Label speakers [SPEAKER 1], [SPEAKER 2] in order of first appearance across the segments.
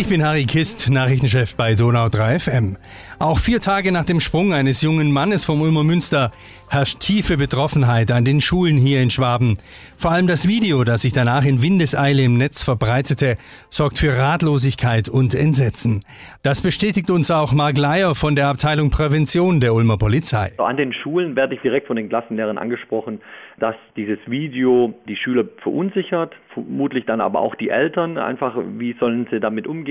[SPEAKER 1] Ich bin Harry Kist, Nachrichtenchef bei Donau 3 FM. Auch vier Tage nach dem Sprung eines jungen Mannes vom Ulmer Münster herrscht tiefe Betroffenheit an den Schulen hier in Schwaben. Vor allem das Video, das sich danach in Windeseile im Netz verbreitete, sorgt für Ratlosigkeit und Entsetzen. Das bestätigt uns auch Mark Leier von der Abteilung Prävention der Ulmer Polizei.
[SPEAKER 2] An den Schulen werde ich direkt von den Klassenlehrern angesprochen, dass dieses Video die Schüler verunsichert, vermutlich dann aber auch die Eltern einfach, wie sollen sie damit umgehen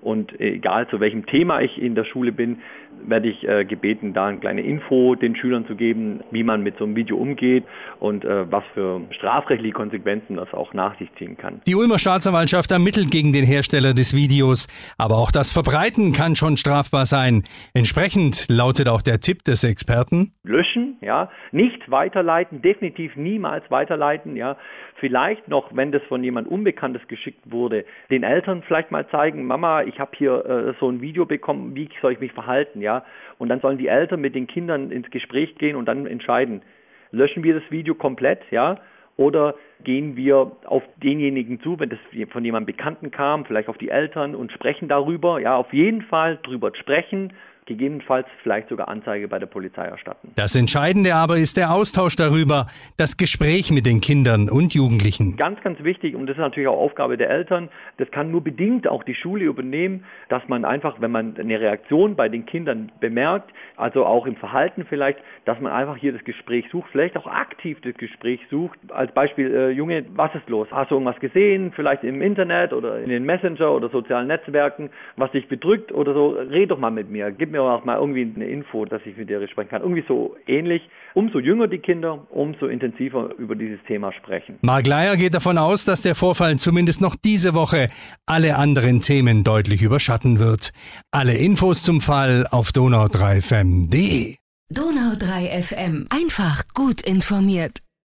[SPEAKER 2] und egal zu welchem Thema ich in der Schule bin, werde ich äh, gebeten, da eine kleine Info den Schülern zu geben, wie man mit so einem Video umgeht und äh, was für strafrechtliche Konsequenzen das auch nach sich ziehen kann.
[SPEAKER 1] Die Ulmer Staatsanwaltschaft ermittelt gegen den Hersteller des Videos, aber auch das Verbreiten kann schon strafbar sein. Entsprechend lautet auch der Tipp des Experten.
[SPEAKER 2] Löschen, ja, nicht weiterleiten, definitiv niemals weiterleiten, ja. Vielleicht noch, wenn das von jemand Unbekanntes geschickt wurde, den Eltern vielleicht mal zeigen, Mama, ich habe hier äh, so ein Video bekommen, wie soll ich mich verhalten, ja? Und dann sollen die Eltern mit den Kindern ins Gespräch gehen und dann entscheiden, löschen wir das Video komplett, ja? Oder gehen wir auf denjenigen zu, wenn das von jemandem Bekannten kam, vielleicht auf die Eltern und sprechen darüber. Ja, auf jeden Fall drüber sprechen, gegebenenfalls vielleicht sogar Anzeige bei der Polizei erstatten.
[SPEAKER 1] Das Entscheidende aber ist der Austausch darüber, das Gespräch mit den Kindern und Jugendlichen.
[SPEAKER 2] Ganz, ganz wichtig und das ist natürlich auch Aufgabe der Eltern. Das kann nur bedingt auch die Schule übernehmen, dass man einfach, wenn man eine Reaktion bei den Kindern bemerkt, also auch im Verhalten vielleicht, dass man einfach hier das Gespräch sucht, vielleicht auch aktiv das Gespräch sucht. Als Beispiel, äh, Junge, was ist los? Hast du irgendwas gesehen? Vielleicht im Internet oder in den Messenger oder sozialen Netzwerken, was dich bedrückt oder so? Red doch mal mit mir. Gib mir auch mal irgendwie eine Info, dass ich mit dir sprechen kann. Irgendwie so ähnlich. Umso jünger die Kinder, umso intensiver über dieses Thema sprechen.
[SPEAKER 1] Mark Leier geht davon aus, dass der Vorfall zumindest noch diese Woche alle anderen Themen deutlich überschatten wird. Alle Infos zum Fall auf donau3fm.de.
[SPEAKER 3] Donau3fm. Einfach gut informiert.